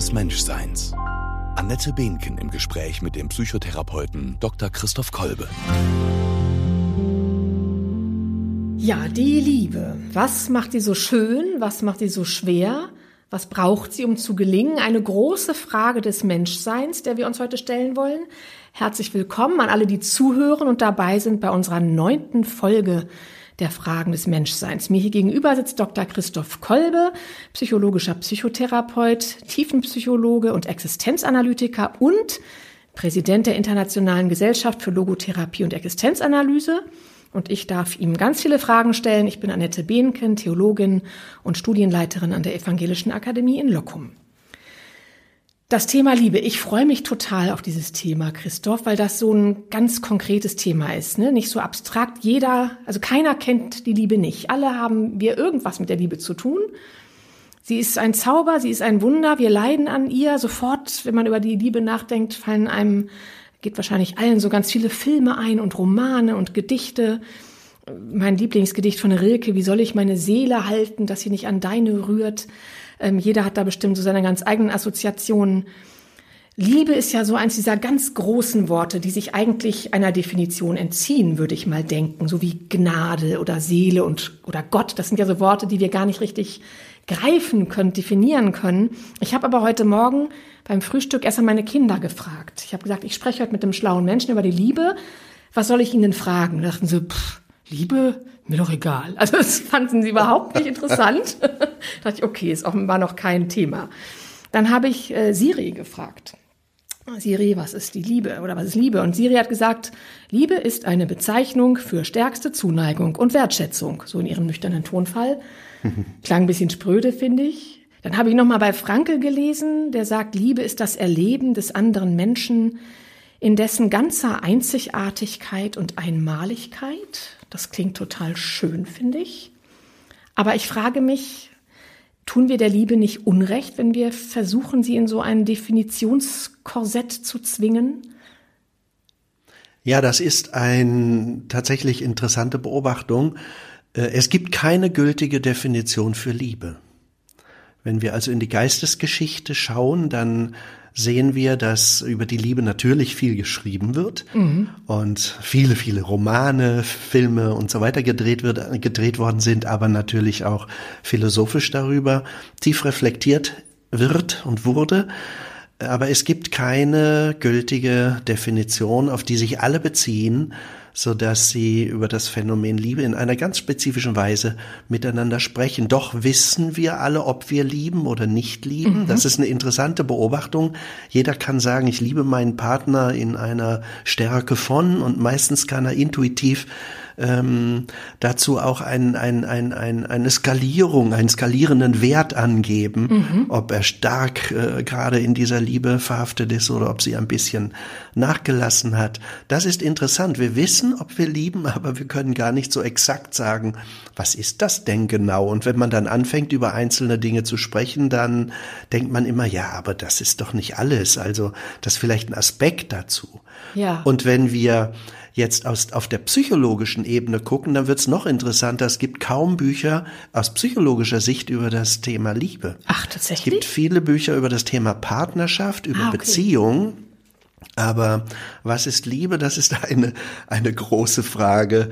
des Menschseins. Annette Behnken im Gespräch mit dem Psychotherapeuten Dr. Christoph Kolbe. Ja, die Liebe. Was macht die so schön? Was macht die so schwer? Was braucht sie, um zu gelingen? Eine große Frage des Menschseins, der wir uns heute stellen wollen. Herzlich willkommen an alle, die zuhören und dabei sind bei unserer neunten Folge der Fragen des Menschseins. Mir hier gegenüber sitzt Dr. Christoph Kolbe, psychologischer Psychotherapeut, Tiefenpsychologe und Existenzanalytiker und Präsident der Internationalen Gesellschaft für Logotherapie und Existenzanalyse. Und ich darf ihm ganz viele Fragen stellen. Ich bin Annette Behnken, Theologin und Studienleiterin an der Evangelischen Akademie in Lockum. Das Thema Liebe. Ich freue mich total auf dieses Thema, Christoph, weil das so ein ganz konkretes Thema ist, ne? Nicht so abstrakt. Jeder, also keiner kennt die Liebe nicht. Alle haben wir irgendwas mit der Liebe zu tun. Sie ist ein Zauber, sie ist ein Wunder. Wir leiden an ihr. Sofort, wenn man über die Liebe nachdenkt, fallen einem, geht wahrscheinlich allen so ganz viele Filme ein und Romane und Gedichte. Mein Lieblingsgedicht von Rilke, wie soll ich meine Seele halten, dass sie nicht an deine rührt? Ähm, jeder hat da bestimmt so seine ganz eigenen Assoziationen. Liebe ist ja so eins dieser ganz großen Worte, die sich eigentlich einer Definition entziehen, würde ich mal denken, so wie Gnade oder Seele und oder Gott. Das sind ja so Worte, die wir gar nicht richtig greifen können, definieren können. Ich habe aber heute Morgen beim Frühstück erst an meine Kinder gefragt. Ich habe gesagt, ich spreche heute mit dem schlauen Menschen über die Liebe. Was soll ich ihnen fragen? Da dachten sie, pff, Liebe? Mir doch egal. Also das fanden sie überhaupt nicht interessant. da dachte ich, okay, ist offenbar noch kein Thema. Dann habe ich äh, Siri gefragt. Siri, was ist die Liebe oder was ist Liebe? Und Siri hat gesagt, Liebe ist eine Bezeichnung für stärkste Zuneigung und Wertschätzung, so in ihrem nüchternen Tonfall. Klang ein bisschen spröde, finde ich. Dann habe ich nochmal bei Frankel gelesen, der sagt, Liebe ist das Erleben des anderen Menschen in dessen ganzer Einzigartigkeit und Einmaligkeit. Das klingt total schön, finde ich. Aber ich frage mich, tun wir der Liebe nicht Unrecht, wenn wir versuchen, sie in so ein Definitionskorsett zu zwingen? Ja, das ist eine tatsächlich interessante Beobachtung. Äh, es gibt keine gültige Definition für Liebe. Wenn wir also in die Geistesgeschichte schauen, dann sehen wir, dass über die Liebe natürlich viel geschrieben wird mhm. und viele, viele Romane, Filme und so weiter gedreht wird, gedreht worden sind, aber natürlich auch philosophisch darüber tief reflektiert wird und wurde. Aber es gibt keine gültige Definition, auf die sich alle beziehen, so dass sie über das Phänomen Liebe in einer ganz spezifischen Weise miteinander sprechen. Doch wissen wir alle, ob wir lieben oder nicht lieben. Mhm. Das ist eine interessante Beobachtung. Jeder kann sagen, ich liebe meinen Partner in einer Stärke von und meistens kann er intuitiv ähm, dazu auch ein, ein, ein, ein, eine Skalierung, einen skalierenden Wert angeben, mhm. ob er stark äh, gerade in dieser Liebe verhaftet ist oder ob sie ein bisschen nachgelassen hat. Das ist interessant. Wir wissen, ob wir lieben, aber wir können gar nicht so exakt sagen, was ist das denn genau? Und wenn man dann anfängt, über einzelne Dinge zu sprechen, dann denkt man immer, ja, aber das ist doch nicht alles. Also das ist vielleicht ein Aspekt dazu. Ja. Und wenn wir jetzt aus, auf der psychologischen Ebene gucken, dann wird es noch interessanter. Es gibt kaum Bücher aus psychologischer Sicht über das Thema Liebe. Ach, tatsächlich? Es gibt viele Bücher über das Thema Partnerschaft, über ah, okay. Beziehung. Aber was ist Liebe? Das ist eine, eine große Frage,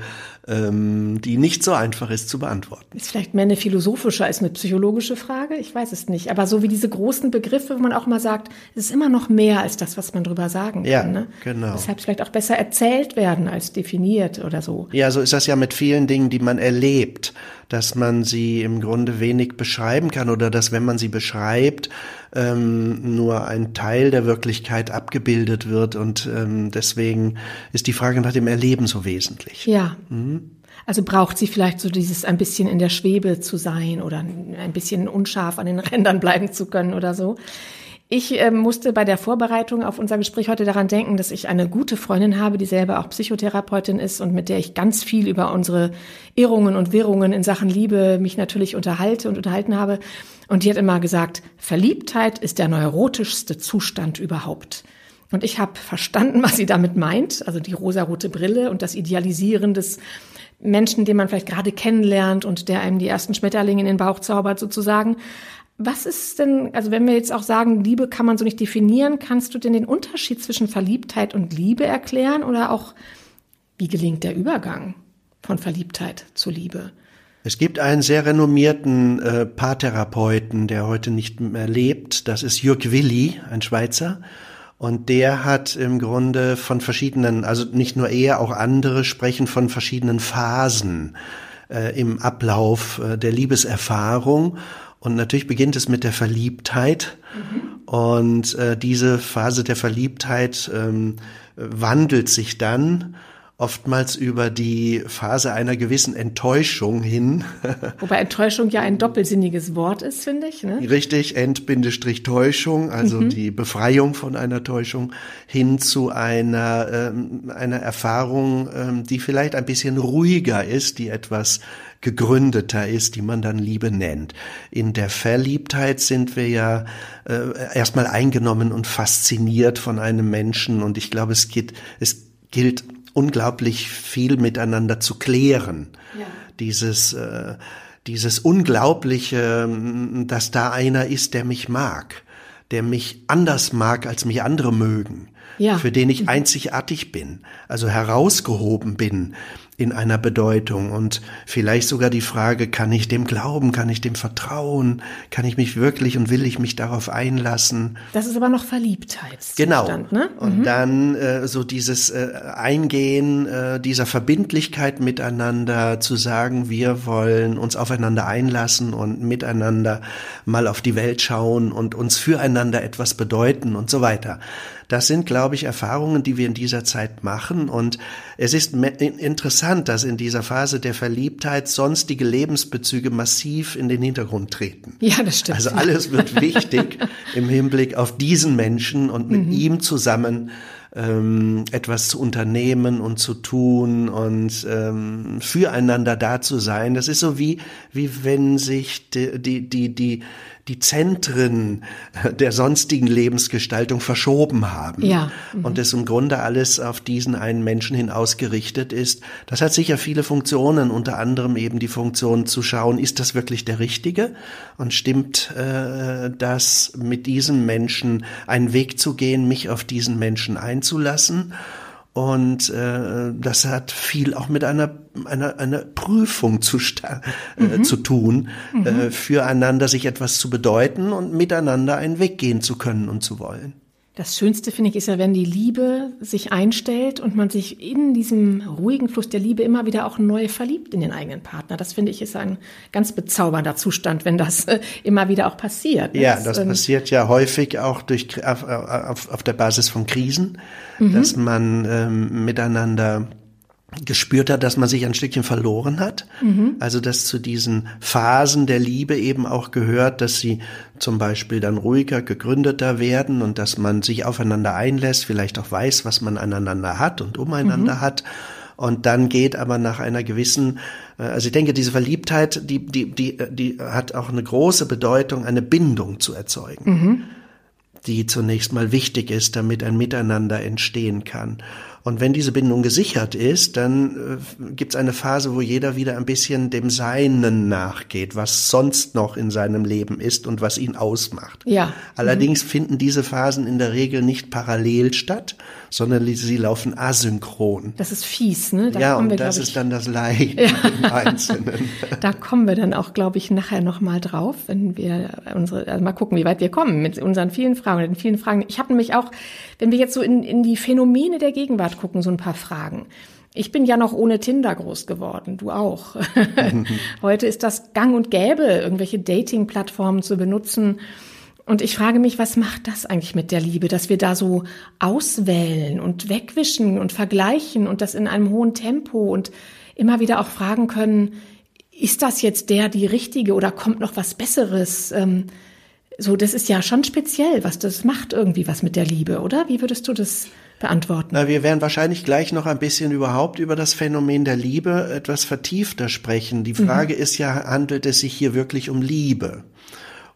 die nicht so einfach ist zu beantworten. Ist vielleicht mehr eine philosophische als eine psychologische Frage? Ich weiß es nicht. Aber so wie diese großen Begriffe, wo man auch mal sagt, es ist immer noch mehr als das, was man drüber sagen kann. Ja, ne? genau. Deshalb vielleicht auch besser erzählt werden als definiert oder so. Ja, so ist das ja mit vielen Dingen, die man erlebt, dass man sie im Grunde wenig beschreiben kann oder dass, wenn man sie beschreibt, ähm, nur ein Teil der Wirklichkeit abgebildet wird und ähm, deswegen ist die Frage nach dem Erleben so wesentlich. Ja. Mhm. Also braucht sie vielleicht so dieses ein bisschen in der Schwebe zu sein oder ein bisschen unscharf an den Rändern bleiben zu können oder so. Ich äh, musste bei der Vorbereitung auf unser Gespräch heute daran denken, dass ich eine gute Freundin habe, die selber auch Psychotherapeutin ist und mit der ich ganz viel über unsere Irrungen und Wirrungen in Sachen Liebe mich natürlich unterhalte und unterhalten habe. Und die hat immer gesagt, Verliebtheit ist der neurotischste Zustand überhaupt. Und ich habe verstanden, was sie damit meint, also die rosarote Brille und das Idealisieren des Menschen, den man vielleicht gerade kennenlernt und der einem die ersten Schmetterlinge in den Bauch zaubert sozusagen. Was ist denn, also wenn wir jetzt auch sagen, Liebe kann man so nicht definieren, kannst du denn den Unterschied zwischen Verliebtheit und Liebe erklären oder auch, wie gelingt der Übergang von Verliebtheit zu Liebe? Es gibt einen sehr renommierten äh, Paartherapeuten, der heute nicht mehr lebt. Das ist Jürg Willi, ein Schweizer. Und der hat im Grunde von verschiedenen, also nicht nur er, auch andere sprechen von verschiedenen Phasen äh, im Ablauf äh, der Liebeserfahrung. Und natürlich beginnt es mit der Verliebtheit. Mhm. Und äh, diese Phase der Verliebtheit ähm, wandelt sich dann oftmals über die Phase einer gewissen Enttäuschung hin. Wobei Enttäuschung ja ein doppelsinniges Wort ist, finde ich. Ne? Richtig, End-Täuschung, also mhm. die Befreiung von einer Täuschung hin zu einer, ähm, einer Erfahrung, ähm, die vielleicht ein bisschen ruhiger ist, die etwas gegründeter ist, die man dann Liebe nennt. In der Verliebtheit sind wir ja äh, erstmal eingenommen und fasziniert von einem Menschen und ich glaube, es geht, es gilt unglaublich viel miteinander zu klären. Ja. Dieses, äh, dieses Unglaubliche, dass da einer ist, der mich mag, der mich anders mag, als mich andere mögen, ja. für den ich einzigartig bin, also herausgehoben bin, in einer Bedeutung und vielleicht sogar die Frage, kann ich dem glauben, kann ich dem vertrauen, kann ich mich wirklich und will ich mich darauf einlassen? Das ist aber noch Verliebtheit. Genau. Ne? Und mhm. dann äh, so dieses äh, Eingehen äh, dieser Verbindlichkeit miteinander, zu sagen, wir wollen uns aufeinander einlassen und miteinander mal auf die Welt schauen und uns füreinander etwas bedeuten und so weiter. Das sind, glaube ich, Erfahrungen, die wir in dieser Zeit machen. Und es ist interessant, dass in dieser Phase der Verliebtheit sonstige Lebensbezüge massiv in den Hintergrund treten. Ja, das stimmt. Also alles wird wichtig im Hinblick auf diesen Menschen und mit mhm. ihm zusammen ähm, etwas zu unternehmen und zu tun und ähm, füreinander da zu sein. Das ist so wie, wie wenn sich die, die, die, die die Zentren der sonstigen Lebensgestaltung verschoben haben. Ja. Mhm. Und es im Grunde alles auf diesen einen Menschen hin ausgerichtet ist. Das hat sicher viele Funktionen, unter anderem eben die Funktion zu schauen, ist das wirklich der Richtige? Und stimmt äh, das mit diesem Menschen einen Weg zu gehen, mich auf diesen Menschen einzulassen? Und äh, das hat viel auch mit einer, einer, einer Prüfung zu, äh, mhm. zu tun, mhm. äh, füreinander sich etwas zu bedeuten und miteinander einen Weg gehen zu können und zu wollen. Das Schönste, finde ich, ist ja, wenn die Liebe sich einstellt und man sich in diesem ruhigen Fluss der Liebe immer wieder auch neu verliebt in den eigenen Partner. Das finde ich ist ein ganz bezaubernder Zustand, wenn das äh, immer wieder auch passiert. Ja, das, das ähm, passiert ja häufig auch durch, auf, auf, auf der Basis von Krisen, mhm. dass man ähm, miteinander gespürt hat, dass man sich ein Stückchen verloren hat. Mhm. Also dass zu diesen Phasen der Liebe eben auch gehört, dass sie zum Beispiel dann ruhiger, gegründeter werden und dass man sich aufeinander einlässt, vielleicht auch weiß, was man aneinander hat und umeinander mhm. hat. Und dann geht aber nach einer gewissen, äh, also ich denke, diese Verliebtheit, die, die, die, die hat auch eine große Bedeutung, eine Bindung zu erzeugen. Mhm die zunächst mal wichtig ist, damit ein Miteinander entstehen kann. Und wenn diese Bindung gesichert ist, dann äh, gibt es eine Phase, wo jeder wieder ein bisschen dem Seinen nachgeht, was sonst noch in seinem Leben ist und was ihn ausmacht. Ja. Allerdings mhm. finden diese Phasen in der Regel nicht parallel statt, sondern sie laufen asynchron. Das ist fies, ne? Da ja, und wir, das ist dann das Leid ja. im Einzelnen. da kommen wir dann auch, glaube ich, nachher nochmal drauf, wenn wir unsere, also mal gucken, wie weit wir kommen mit unseren vielen Fragen, den vielen Fragen. Ich habe nämlich auch, wenn wir jetzt so in, in die Phänomene der Gegenwart gucken, so ein paar Fragen. Ich bin ja noch ohne Tinder groß geworden, du auch. Heute ist das gang und gäbe, irgendwelche Dating-Plattformen zu benutzen. Und ich frage mich, was macht das eigentlich mit der Liebe, dass wir da so auswählen und wegwischen und vergleichen und das in einem hohen Tempo und immer wieder auch fragen können, ist das jetzt der, die richtige oder kommt noch was Besseres? So, das ist ja schon speziell, was das macht irgendwie was mit der Liebe, oder? Wie würdest du das beantworten? Na, wir werden wahrscheinlich gleich noch ein bisschen überhaupt über das Phänomen der Liebe etwas vertiefter sprechen. Die Frage mhm. ist ja, handelt es sich hier wirklich um Liebe?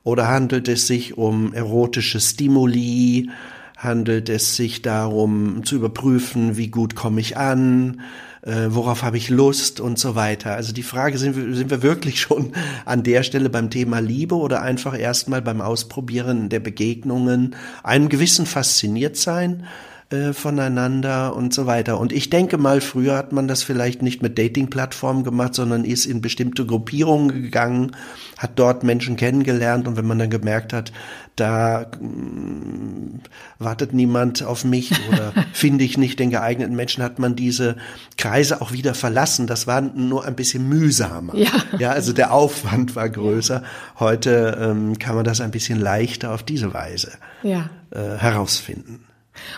Oder handelt es sich um erotische Stimuli? Handelt es sich darum zu überprüfen, wie gut komme ich an? Äh, worauf habe ich Lust und so weiter. Also die Frage, sind wir, sind wir wirklich schon an der Stelle beim Thema Liebe oder einfach erstmal beim Ausprobieren der Begegnungen, einem gewissen Fasziniertsein äh, voneinander und so weiter. Und ich denke mal, früher hat man das vielleicht nicht mit Dating-Plattformen gemacht, sondern ist in bestimmte Gruppierungen gegangen, hat dort Menschen kennengelernt und wenn man dann gemerkt hat, da mh, mm, wartet niemand auf mich oder finde ich nicht den geeigneten Menschen, hat man diese Kreise auch wieder verlassen. Das war nur ein bisschen mühsamer. Ja, ja also der Aufwand war größer. Heute ähm, kann man das ein bisschen leichter auf diese Weise ja. äh, herausfinden.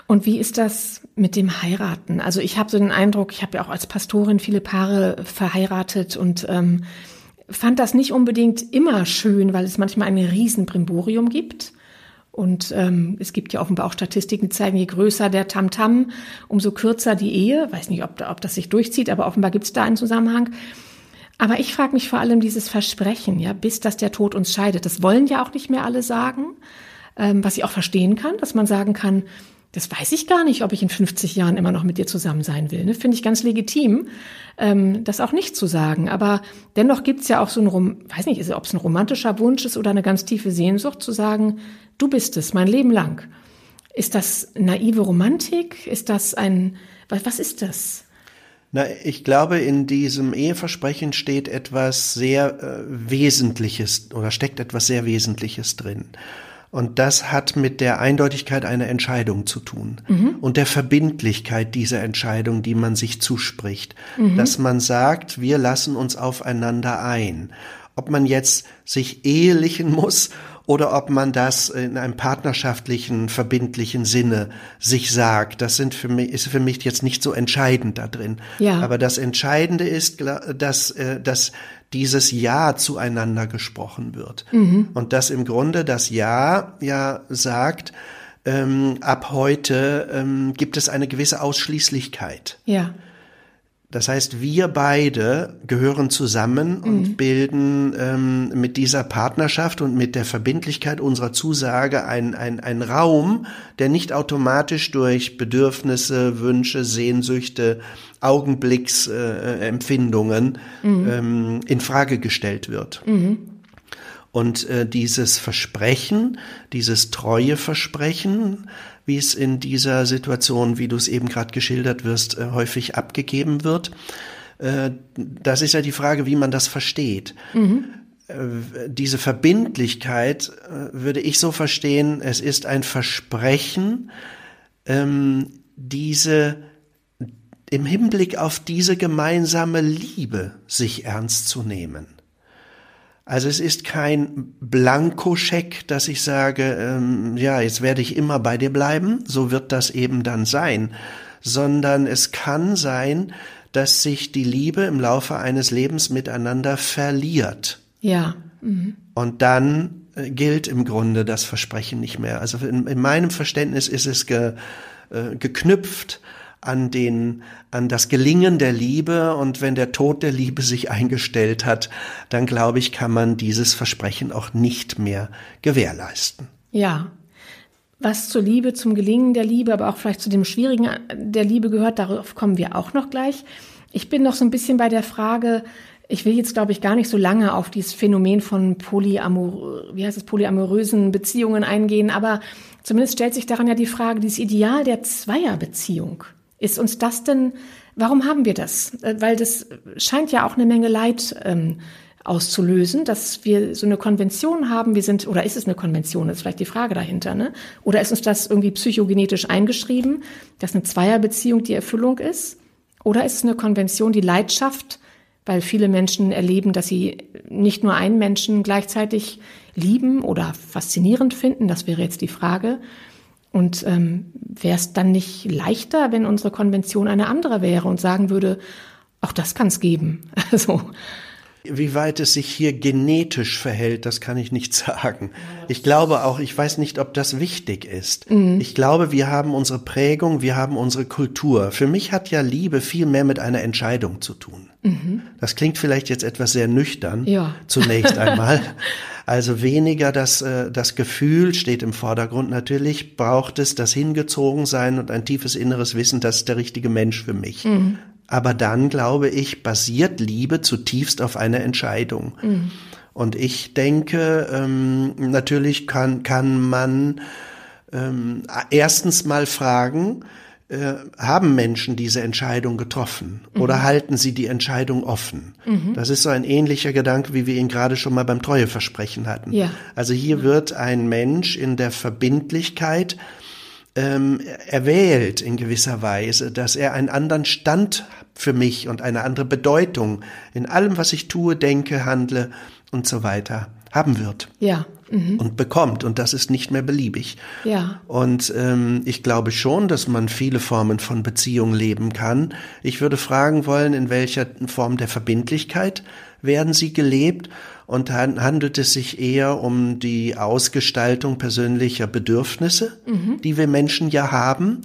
Und wie ist das mit dem Heiraten? Also ich habe so den Eindruck, ich habe ja auch als Pastorin viele Paare verheiratet und ähm, fand das nicht unbedingt immer schön, weil es manchmal ein Riesenbrimborium gibt. Und ähm, es gibt ja offenbar auch Statistiken, die zeigen, je größer der Tamtam, -Tam, umso kürzer die Ehe. Weiß nicht, ob, ob das sich durchzieht, aber offenbar gibt es da einen Zusammenhang. Aber ich frage mich vor allem dieses Versprechen, ja, bis dass der Tod uns scheidet. Das wollen ja auch nicht mehr alle sagen, ähm, was ich auch verstehen kann, dass man sagen kann, das weiß ich gar nicht, ob ich in 50 Jahren immer noch mit dir zusammen sein will. Ne? Finde ich ganz legitim, ähm, das auch nicht zu sagen. Aber dennoch gibt's ja auch so ein, weiß nicht, ob es ein romantischer Wunsch ist oder eine ganz tiefe Sehnsucht, zu sagen, du bist es, mein Leben lang. Ist das naive Romantik? Ist das ein, was, was ist das? Na, ich glaube, in diesem Eheversprechen steht etwas sehr äh, Wesentliches oder steckt etwas sehr Wesentliches drin. Und das hat mit der Eindeutigkeit einer Entscheidung zu tun mhm. und der Verbindlichkeit dieser Entscheidung, die man sich zuspricht. Mhm. Dass man sagt, wir lassen uns aufeinander ein. Ob man jetzt sich ehelichen muss oder ob man das in einem partnerschaftlichen, verbindlichen Sinne sich sagt. Das sind für mich, ist für mich jetzt nicht so entscheidend da drin. Ja. Aber das Entscheidende ist, dass, äh, dass dieses Ja zueinander gesprochen wird. Mhm. Und dass im Grunde das Ja ja sagt, ähm, ab heute ähm, gibt es eine gewisse Ausschließlichkeit. Ja. Das heißt, wir beide gehören zusammen und mhm. bilden ähm, mit dieser Partnerschaft und mit der Verbindlichkeit unserer Zusage ein, ein, ein Raum, der nicht automatisch durch Bedürfnisse, Wünsche, Sehnsüchte, Augenblicksempfindungen äh, mhm. ähm, in Frage gestellt wird. Mhm. Und äh, dieses Versprechen, dieses treue Versprechen, wie es in dieser Situation, wie du es eben gerade geschildert wirst, äh, häufig abgegeben wird. Äh, das ist ja die Frage, wie man das versteht. Mhm. Äh, diese Verbindlichkeit würde ich so verstehen, es ist ein Versprechen, ähm, diese im Hinblick auf diese gemeinsame Liebe sich ernst zu nehmen. Also es ist kein Blankoscheck, dass ich sage, ähm, ja, jetzt werde ich immer bei dir bleiben, so wird das eben dann sein, sondern es kann sein, dass sich die Liebe im Laufe eines Lebens miteinander verliert. Ja. Mhm. Und dann äh, gilt im Grunde das Versprechen nicht mehr. Also in, in meinem Verständnis ist es ge, äh, geknüpft an den, an das Gelingen der Liebe und wenn der Tod der Liebe sich eingestellt hat, dann glaube ich, kann man dieses Versprechen auch nicht mehr gewährleisten. Ja. Was zur Liebe, zum Gelingen der Liebe, aber auch vielleicht zu dem Schwierigen der Liebe gehört, darauf kommen wir auch noch gleich. Ich bin noch so ein bisschen bei der Frage, ich will jetzt, glaube ich, gar nicht so lange auf dieses Phänomen von polyamor, wie heißt es, polyamorösen Beziehungen eingehen, aber zumindest stellt sich daran ja die Frage, dieses Ideal der Zweierbeziehung. Ist uns das denn, warum haben wir das? Äh, weil das scheint ja auch eine Menge Leid ähm, auszulösen, dass wir so eine Konvention haben, wir sind, oder ist es eine Konvention, das ist vielleicht die Frage dahinter, ne? Oder ist uns das irgendwie psychogenetisch eingeschrieben, dass eine Zweierbeziehung die Erfüllung ist? Oder ist es eine Konvention, die Leid schafft, weil viele Menschen erleben, dass sie nicht nur einen Menschen gleichzeitig lieben oder faszinierend finden, das wäre jetzt die Frage, und ähm, wäre es dann nicht leichter, wenn unsere Konvention eine andere wäre und sagen würde, auch das kann es geben. Also wie weit es sich hier genetisch verhält, das kann ich nicht sagen. Ich glaube auch, ich weiß nicht, ob das wichtig ist. Mhm. Ich glaube, wir haben unsere Prägung, wir haben unsere Kultur. Für mich hat ja Liebe viel mehr mit einer Entscheidung zu tun. Mhm. Das klingt vielleicht jetzt etwas sehr nüchtern, ja. zunächst einmal. Also weniger das, äh, das Gefühl steht im Vordergrund. Natürlich braucht es das Hingezogensein und ein tiefes inneres Wissen, das ist der richtige Mensch für mich. Mhm Aber dann, glaube ich, basiert Liebe zutiefst auf einer Entscheidung. Mhm. Und ich denke, ähm, natürlich kann, kann man ähm, erstens mal fragen, äh, haben Menschen diese Entscheidung getroffen mhm. oder halten sie die Entscheidung offen? Mhm. Das ist so ein ähnlicher Gedanke, wie wir ihn gerade schon mal beim Treueversprechen hatten. Ja. Also hier wird ein Mensch in der Verbindlichkeit ähm, erwählt in gewisser Weise, dass er einen anderen Stand für mich und eine andere Bedeutung in allem, was ich tue, denke, handle und so weiter haben wird. Ja. Mhm. Und bekommt. Und das ist nicht mehr beliebig. Ja. Und ähm, ich glaube schon, dass man viele Formen von Beziehung leben kann. Ich würde fragen wollen, in welcher Form der Verbindlichkeit werden sie gelebt? Und handelt es sich eher um die Ausgestaltung persönlicher Bedürfnisse, mhm. die wir Menschen ja haben?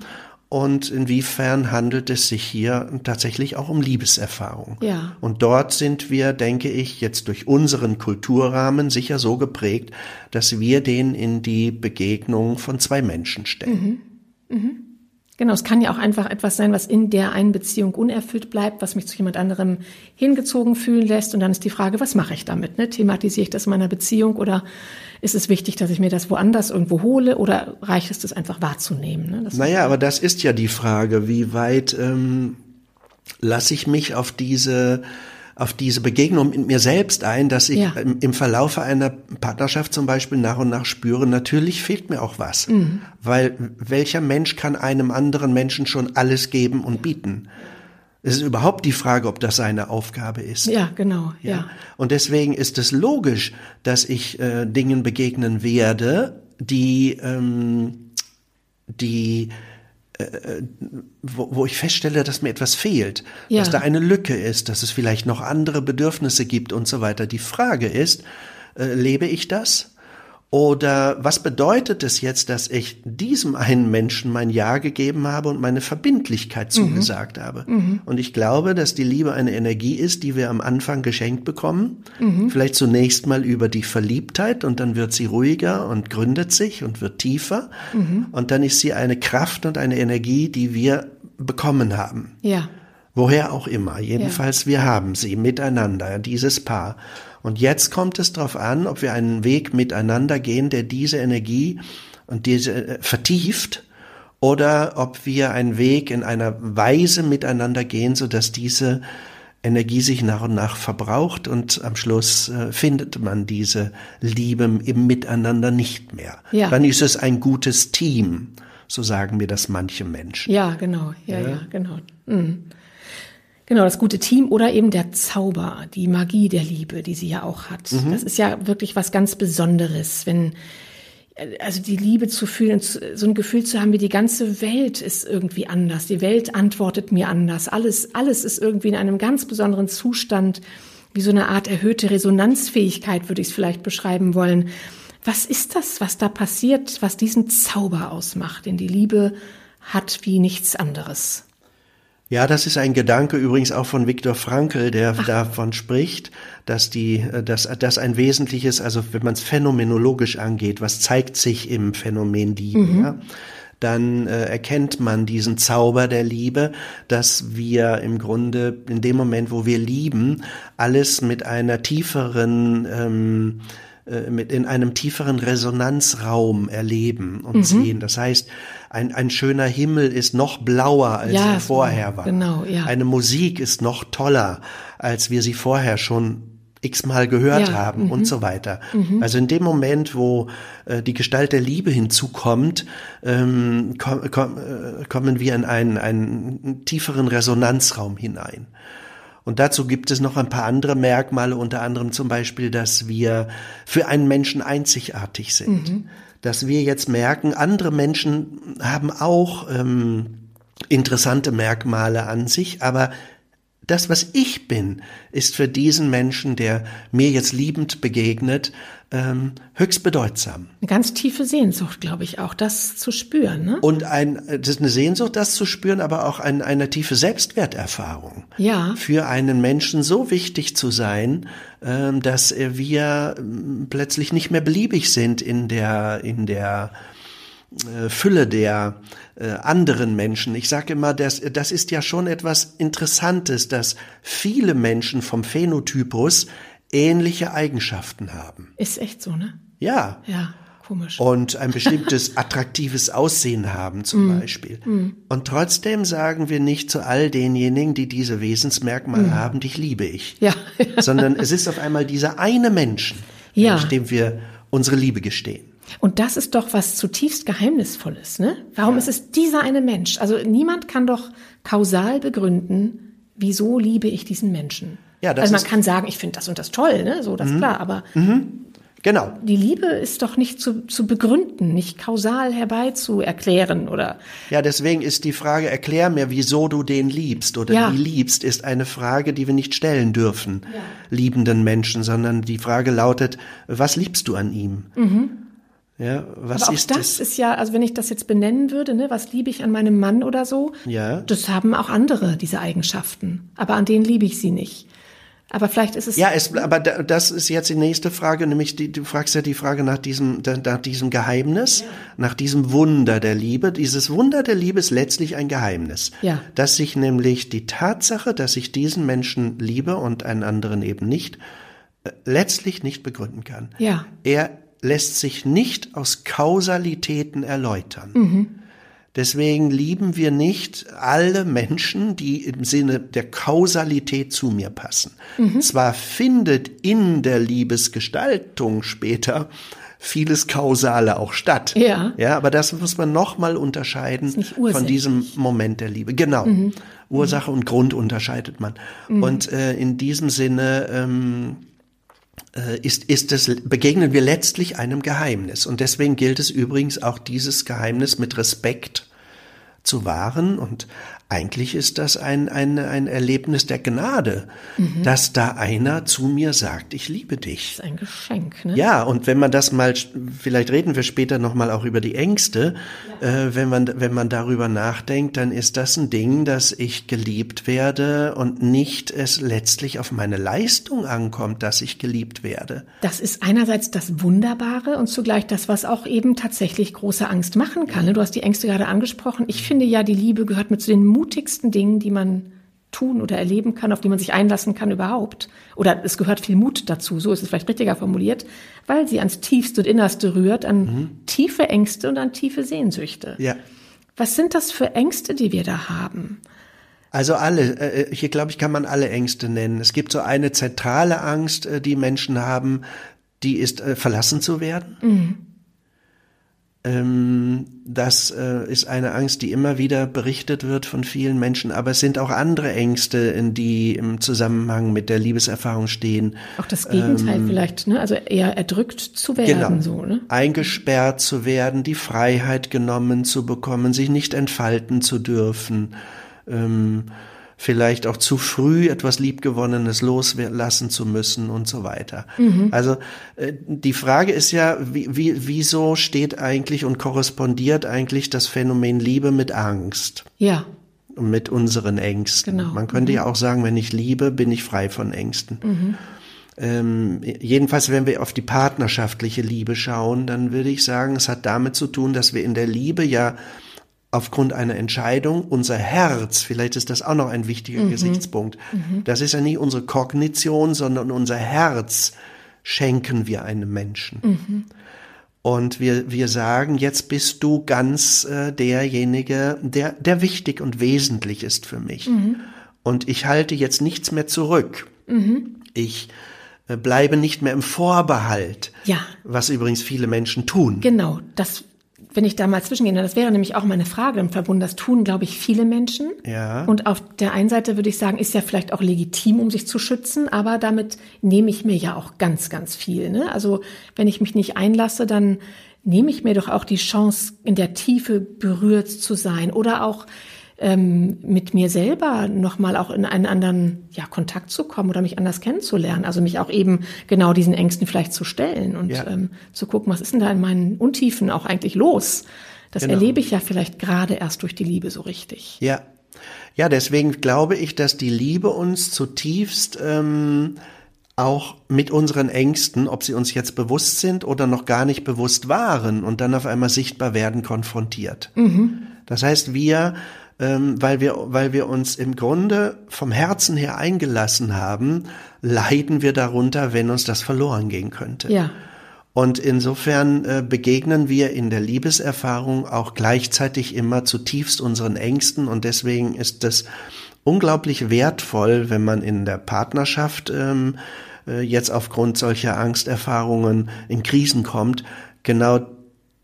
Und inwiefern handelt es sich hier tatsächlich auch um Liebeserfahrung? Ja. Und dort sind wir, denke ich, jetzt durch unseren Kulturrahmen sicher so geprägt, dass wir den in die Begegnung von zwei Menschen stellen. Mhm. Mhm. Genau, es kann ja auch einfach etwas sein, was in der einen Beziehung unerfüllt bleibt, was mich zu jemand anderem hingezogen fühlen lässt. Und dann ist die Frage, was mache ich damit? Ne? Thematisiere ich das in meiner Beziehung oder ist es wichtig, dass ich mir das woanders irgendwo hole oder reicht es, das einfach wahrzunehmen? Ne? Naja, aber das ist ja die Frage, wie weit ähm, lasse ich mich auf diese auf diese Begegnung mit mir selbst ein, dass ich ja. im, Verlaufe einer Partnerschaft zum Beispiel nach und nach spüre, natürlich fehlt mir auch was. Mhm. Weil welcher Mensch kann einem anderen Menschen schon alles geben und bieten? Es ist überhaupt die Frage, ob das seine Aufgabe ist. Ja, genau. Ja. ja. Und deswegen ist es logisch, dass ich äh, Dingen begegnen werde, die, ähm, die äh, wo, wo ich feststelle, dass mir etwas fehlt, ja. dass da eine Lücke ist, dass es vielleicht noch andere Bedürfnisse gibt und so weiter. Die Frage ist, äh, lebe ich das? Oder was bedeutet es jetzt, dass ich diesem einen Menschen mein Ja gegeben habe und meine Verbindlichkeit mhm. zugesagt mhm. habe? Mhm. Und ich glaube, dass die Liebe eine Energie ist, die wir am Anfang geschenkt bekommen. Mhm. Vielleicht zunächst mal über die Verliebtheit und dann wird sie ruhiger und gründet sich und wird tiefer. Mhm. Und dann ist sie eine Kraft und eine Energie, die wir bekommen haben. Ja. Woher auch immer. Jedenfalls, ja. wir haben sie miteinander, dieses Paar. Und jetzt kommt es darauf an, ob wir einen Weg miteinander gehen, der diese Energie und diese äh, vertieft, oder ob wir einen Weg in einer Weise miteinander gehen, so dass diese Energie sich nach und nach verbraucht und am Schluss äh, findet man diese Liebe im Miteinander nicht mehr. Ja. Dann ist es ein gutes Team, so sagen mir das manche Menschen. Ja, genau, ja, ja, ja genau. Mhm. Genau, das gute Team oder eben der Zauber, die Magie der Liebe, die sie ja auch hat. Mhm. Das ist ja wirklich was ganz Besonderes, wenn also die Liebe zu fühlen, so ein Gefühl zu haben, wie die ganze Welt ist irgendwie anders. Die Welt antwortet mir anders. Alles, alles ist irgendwie in einem ganz besonderen Zustand, wie so eine Art erhöhte Resonanzfähigkeit, würde ich es vielleicht beschreiben wollen. Was ist das, was da passiert, was diesen Zauber ausmacht, den die Liebe hat wie nichts anderes? Ja, das ist ein Gedanke übrigens auch von Viktor Frankl, der Ach. davon spricht, dass die, äh, dass, dass ein wesentliches, also wenn man es phänomenologisch angeht, was zeigt sich im Phänomen Liebe, mhm. ja, dann äh, erkennt man diesen Zauber der Liebe, dass wir im Grunde in dem Moment, wo wir lieben, alles mit einer tieferen ähm, äh, mit in einem tieferen Resonanzraum erleben und mhm. sehen. Das heißt, ein, ein schöner Himmel ist noch blauer, als ja, er vorher war. Genau, ja. Eine Musik ist noch toller, als wir sie vorher schon x-mal gehört ja, haben mhm. und so weiter. Mhm. Also in dem Moment, wo äh, die Gestalt der Liebe hinzukommt, ähm, komm, komm, äh, kommen wir in einen, einen tieferen Resonanzraum hinein. Und dazu gibt es noch ein paar andere Merkmale, unter anderem zum Beispiel, dass wir für einen Menschen einzigartig sind. Mhm. Dass wir jetzt merken, andere Menschen haben auch ähm, interessante Merkmale an sich, aber das, was ich bin, ist für diesen Menschen, der mir jetzt liebend begegnet, ähm, höchst bedeutsam. Eine ganz tiefe Sehnsucht, glaube ich, auch das zu spüren. Ne? Und ein, das ist eine Sehnsucht, das zu spüren, aber auch ein, eine tiefe Selbstwerterfahrung. Ja. Für einen Menschen so wichtig zu sein, ähm, dass wir ähm, plötzlich nicht mehr beliebig sind in der, in der Fülle der äh, anderen Menschen. Ich sage immer, das, das ist ja schon etwas Interessantes, dass viele Menschen vom Phänotypus ähnliche Eigenschaften haben. Ist echt so, ne? Ja. Ja, komisch. Und ein bestimmtes attraktives Aussehen haben zum Mm. Beispiel. Und trotzdem sagen wir nicht zu all denjenigen, die diese Wesensmerkmale Mm. haben, dich liebe ich. Ja. Sondern es ist auf einmal dieser eine Menschen, Ja. Dem wir unsere Liebe gestehen. Und das ist doch was zutiefst Geheimnisvolles, ne? Warum ist es dieser eine Mensch? Also niemand kann doch kausal begründen, wieso liebe ich diesen Menschen. Ja, das also man Mhm. kann sagen, ich finde das und das toll, ne? So, das ist klar. Aber Genau. die Liebe ist doch nicht zu, zu begründen, nicht kausal herbeizuerklären oder Ja, deswegen ist die Frage, erklär mir, wieso du den liebst oder Ja. die liebst, ist eine Frage, die wir nicht stellen dürfen, liebenden Menschen, sondern die Frage lautet, was liebst du an ihm? Ja, was. Aber auch ist das es? ist ja, also wenn ich das jetzt benennen würde, ne, was liebe ich an meinem Mann oder so, Ja. das haben auch andere, diese Eigenschaften. Aber an denen liebe ich sie nicht. Aber vielleicht ist es. Ja, es, aber da- das ist jetzt die nächste Frage, nämlich die, du fragst ja die Frage nach diesem, nach diesem Geheimnis, nach diesem Wunder der Liebe. Dieses Wunder der Liebe ist letztlich ein Geheimnis. Ja. Dass sich nämlich die Tatsache, dass ich diesen Menschen liebe und einen anderen eben nicht, äh, letztlich nicht begründen kann. Ja. Er lässt sich nicht aus Kausalitäten erläutern. Mhm. Deswegen lieben wir nicht alle Menschen, die im Sinne der Kausalität zu mir passen. Mhm. Zwar findet in der Liebesgestaltung später vieles Kausale auch statt. Ja. Ja, aber das muss man nochmal unterscheiden von diesem Moment der Liebe. Genau. Mhm. Ursache und Grund unterscheidet man. Und äh, in diesem Sinne ähm, äh, ist, ist es, begegnen wir letztlich einem Geheimnis. Und deswegen gilt es übrigens auch dieses Geheimnis mit Respekt zu wahren. Und eigentlich ist das ein, ein, ein Erlebnis der Gnade, dass da einer zu mir sagt, ich liebe dich. Das ist ein Geschenk, ne? Ja, und wenn man das mal, vielleicht reden wir später nochmal auch über die Ängste, äh, wenn man, wenn man darüber nachdenkt, dann ist das ein Ding, dass ich geliebt werde und nicht es letztlich auf meine Leistung ankommt, dass ich geliebt werde. Das ist einerseits das Wunderbare und zugleich das, was auch eben tatsächlich große Angst machen kann. ne? Du hast die Ängste gerade angesprochen. Ich finde ja, die Liebe gehört mit zu den mutigsten Dingen, die man tun oder erleben kann, auf die man sich einlassen kann überhaupt. Oder es gehört viel Mut dazu, so ist es vielleicht richtiger formuliert, weil sie ans Tiefste und Innerste rührt, an tiefe Ängste und an tiefe Sehnsüchte. Ja. Was sind das für Ängste, die wir da haben? Also alle, äh, hier glaube ich, kann man alle Ängste nennen. Es gibt so eine zentrale Angst, äh, die Menschen haben, die ist äh, verlassen zu werden. Ähm, das äh, ist eine Angst, die immer wieder berichtet wird von vielen Menschen, aber es sind auch andere Ängste, die im Zusammenhang mit der Liebeserfahrung stehen. Auch das Gegenteil vielleicht, ne? Also eher erdrückt zu werden, so, ne? Eingesperrt zu werden, die Freiheit genommen zu bekommen, sich nicht entfalten zu dürfen, ähm, vielleicht auch zu früh etwas Liebgewonnenes loslassen zu müssen und so weiter. Also äh, die Frage ist ja, wie, wie, wieso steht eigentlich und korrespondiert eigentlich das Phänomen Liebe mit Angst? Ja, mit unseren Ängsten. Genau. Man könnte ja auch sagen, wenn ich liebe, bin ich frei von Ängsten. Ähm, jedenfalls, wenn wir auf die partnerschaftliche Liebe schauen, dann würde ich sagen, es hat damit zu tun, dass wir in der Liebe ja aufgrund einer Entscheidung unser Herz, vielleicht ist das auch noch ein wichtiger Gesichtspunkt, das ist ja nicht unsere Kognition, sondern unser Herz schenken wir einem Menschen. Und wir, wir sagen, jetzt bist du ganz äh, derjenige, der, der wichtig und wesentlich ist für mich. Und ich halte jetzt nichts mehr zurück. Ich äh, bleibe nicht mehr im Vorbehalt. Ja. Was übrigens viele Menschen tun. Genau, das, wenn ich da mal zwischengehen, das wäre nämlich auch meine Frage im Verbund. Das tun, glaube ich, viele Menschen. Ja. Und auf der einen Seite würde ich sagen, ist ja vielleicht auch legitim, um sich zu schützen, aber damit nehme ich mir ja auch ganz, ganz viel. Ne? Also wenn ich mich nicht einlasse, dann nehme ich mir doch auch die Chance, in der Tiefe berührt zu sein oder auch ähm, mit mir selber nochmal auch in einen anderen ja, Kontakt zu kommen oder mich anders kennenzulernen. Also mich auch eben genau diesen Ängsten vielleicht zu stellen und Ja. ähm, zu gucken, was ist denn da in meinen Untiefen auch eigentlich los? Das Genau. erlebe ich ja vielleicht gerade erst durch die Liebe so richtig. Ja. Ja, deswegen glaube ich, dass die Liebe uns zutiefst ähm, auch mit unseren Ängsten, ob sie uns jetzt bewusst sind oder noch gar nicht bewusst waren und dann auf einmal sichtbar werden, konfrontiert. Mhm. Das heißt, wir, ähm, weil wir, weil wir uns im Grunde vom Herzen her eingelassen haben, leiden wir darunter, wenn uns das verloren gehen könnte. Ja. Und insofern äh, begegnen wir in der Liebeserfahrung auch gleichzeitig immer zutiefst unseren Ängsten und deswegen ist es unglaublich wertvoll, wenn man in der Partnerschaft ähm, äh, jetzt aufgrund solcher Angsterfahrungen in Krisen kommt, genau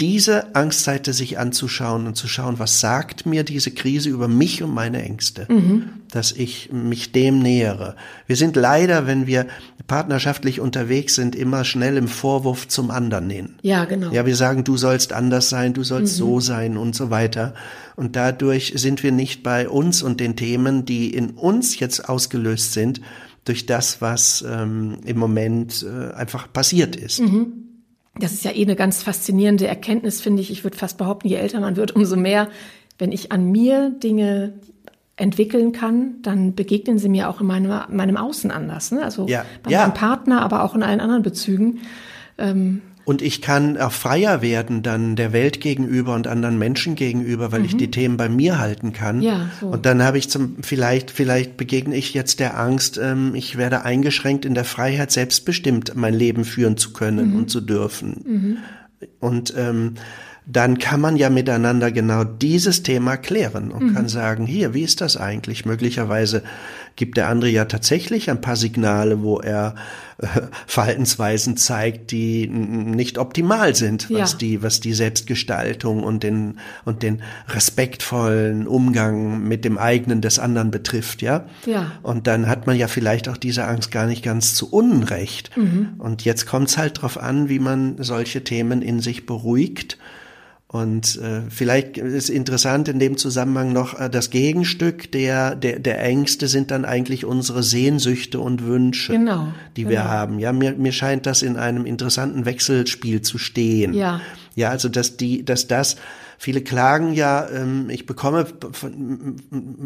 diese Angstseite sich anzuschauen und zu schauen, was sagt mir diese Krise über mich und meine Ängste, mhm. dass ich mich dem nähere. Wir sind leider, wenn wir partnerschaftlich unterwegs sind, immer schnell im Vorwurf zum anderen hin. Ja, genau. Ja, wir sagen, du sollst anders sein, du sollst mhm. so sein und so weiter. Und dadurch sind wir nicht bei uns und den Themen, die in uns jetzt ausgelöst sind, durch das, was ähm, im Moment äh, einfach passiert ist. Mhm. Das ist ja eh eine ganz faszinierende Erkenntnis, finde ich. Ich würde fast behaupten, je älter man wird, umso mehr, wenn ich an mir Dinge entwickeln kann, dann begegnen sie mir auch in meinem, meinem Außen anders. Ne? Also ja. bei ja. meinem Partner, aber auch in allen anderen Bezügen. Ähm, und ich kann auch freier werden dann der Welt gegenüber und anderen Menschen gegenüber, weil mhm. ich die Themen bei mir halten kann. Ja, so. Und dann habe ich zum, vielleicht, vielleicht begegne ich jetzt der Angst, ähm, ich werde eingeschränkt in der Freiheit, selbstbestimmt mein Leben führen zu können mhm. und zu dürfen. Mhm. Und ähm, dann kann man ja miteinander genau dieses Thema klären und mhm. kann sagen, hier, wie ist das eigentlich? Möglicherweise gibt der andere ja tatsächlich ein paar Signale, wo er äh, Verhaltensweisen zeigt, die nicht optimal sind, was ja. die, was die Selbstgestaltung und den, und den respektvollen Umgang mit dem eigenen des anderen betrifft, ja? Ja. Und dann hat man ja vielleicht auch diese Angst gar nicht ganz zu Unrecht. Mhm. Und jetzt kommt es halt drauf an, wie man solche Themen in sich beruhigt und äh, vielleicht ist interessant in dem Zusammenhang noch äh, das Gegenstück der, der, der Ängste sind dann eigentlich unsere Sehnsüchte und Wünsche, genau, die genau. wir haben. Ja, mir, mir scheint das in einem interessanten Wechselspiel zu stehen. Ja. Ja, also dass die, dass das Viele klagen ja, ähm, ich bekomme